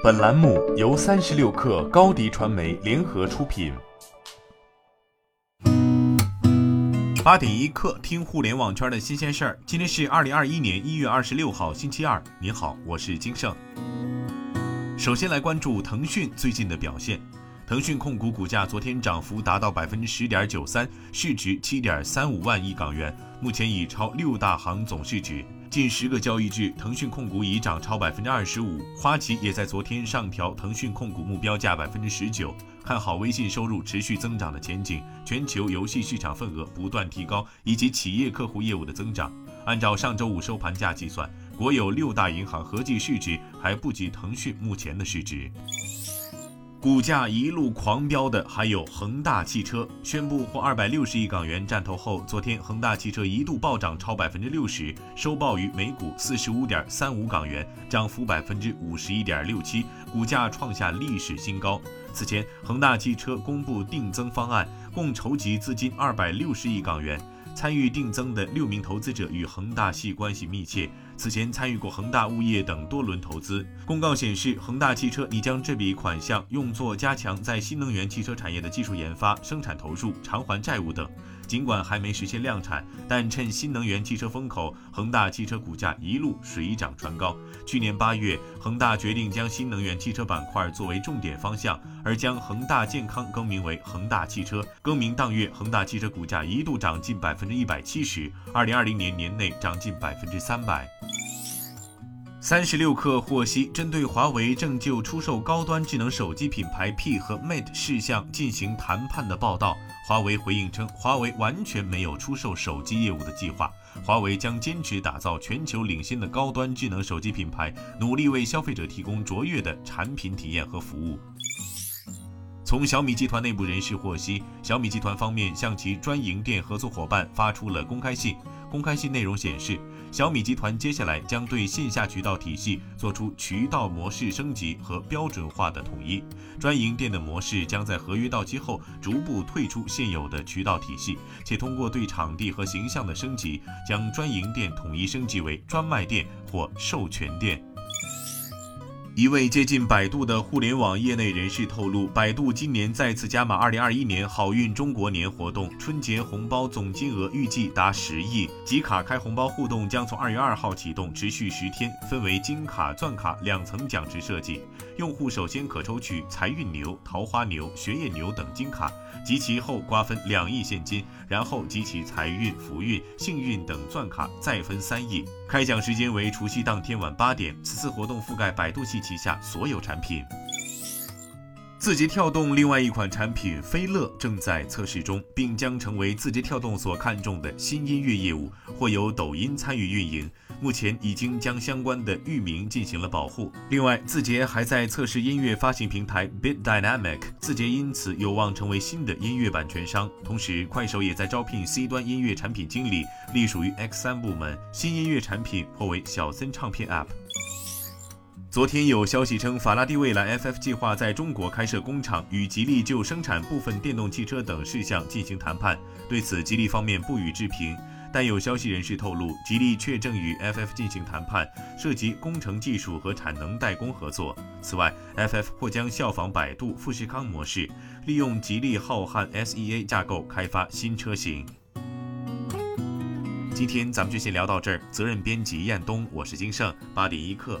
本栏目由三十六氪高低传媒联合出品。八点一刻，听互联网圈的新鲜事儿。今天是二零二一年一月二十六号，星期二。你好，我是金盛。首先来关注腾讯最近的表现。腾讯控股股价昨天涨幅达到百分之十点九三，市值七点三五万亿港元，目前已超六大行总市值。近十个交易日，腾讯控股已涨超百分之二十五。花旗也在昨天上调腾讯控股目标价百分之十九，看好微信收入持续增长的前景，全球游戏市场份额不断提高，以及企业客户业务的增长。按照上周五收盘价计算，国有六大银行合计市值还不及腾讯目前的市值。股价一路狂飙的还有恒大汽车，宣布获二百六十亿港元战投后，昨天恒大汽车一度暴涨超百分之六十，收报于每股四十五点三五港元，涨幅百分之五十一点六七，股价创下历史新高。此前，恒大汽车公布定增方案，共筹集资金二百六十亿港元。参与定增的六名投资者与恒大系关系密切，此前参与过恒大物业等多轮投资。公告显示，恒大汽车拟将这笔款项用作加强在新能源汽车产业的技术研发、生产投入、偿还债务等。尽管还没实现量产，但趁新能源汽车风口，恒大汽车股价一路水涨船高。去年八月，恒大决定将新能源汽车板块作为重点方向，而将恒大健康更名为恒大汽车。更名当月，恒大汽车股价一度涨近百分之一百七十，二零二零年年内涨近百分之三百。三十六氪获悉，针对华为正就出售高端智能手机品牌 P 和 Mate 事项进行谈判的报道，华为回应称，华为完全没有出售手机业务的计划，华为将坚持打造全球领先的高端智能手机品牌，努力为消费者提供卓越的产品体验和服务。从小米集团内部人士获悉，小米集团方面向其专营店合作伙伴发出了公开信。公开信内容显示，小米集团接下来将对线下渠道体系做出渠道模式升级和标准化的统一。专营店的模式将在合约到期后逐步退出现有的渠道体系，且通过对场地和形象的升级，将专营店统一升级为专卖店或授权店。一位接近百度的互联网业内人士透露，百度今年再次加码二零二一年好运中国年活动，春节红包总金额预计达十亿。集卡开红包互动将从二月二号启动，持续十天，分为金卡、钻卡两层奖池设计。用户首先可抽取财运牛、桃花牛、学业牛等金卡，集齐后瓜分两亿现金，然后集齐财运、福运、幸运等钻卡，再分三亿。开奖时间为除夕当天晚八点。此次活动覆盖百度系旗下所有产品。字节跳动另外一款产品飞乐正在测试中，并将成为字节跳动所看重的新音乐业务，或由抖音参与运营。目前已经将相关的域名进行了保护。另外，字节还在测试音乐发行平台 Bit Dynamic，字节因此有望成为新的音乐版权商。同时，快手也在招聘 C 端音乐产品经理，隶属于 X3 部门。新音乐产品或为小森唱片 App。昨天有消息称，法拉第未来 FF 计划在中国开设工厂，与吉利就生产部分电动汽车等事项进行谈判。对此，吉利方面不予置评。但有消息人士透露，吉利确正与 FF 进行谈判，涉及工程技术和产能代工合作。此外，FF 或将效仿百度富士康模式，利用吉利浩瀚 SEA 架构开发新车型。今天咱们就先聊到这儿。责任编辑彦东，我是金盛，八点一刻。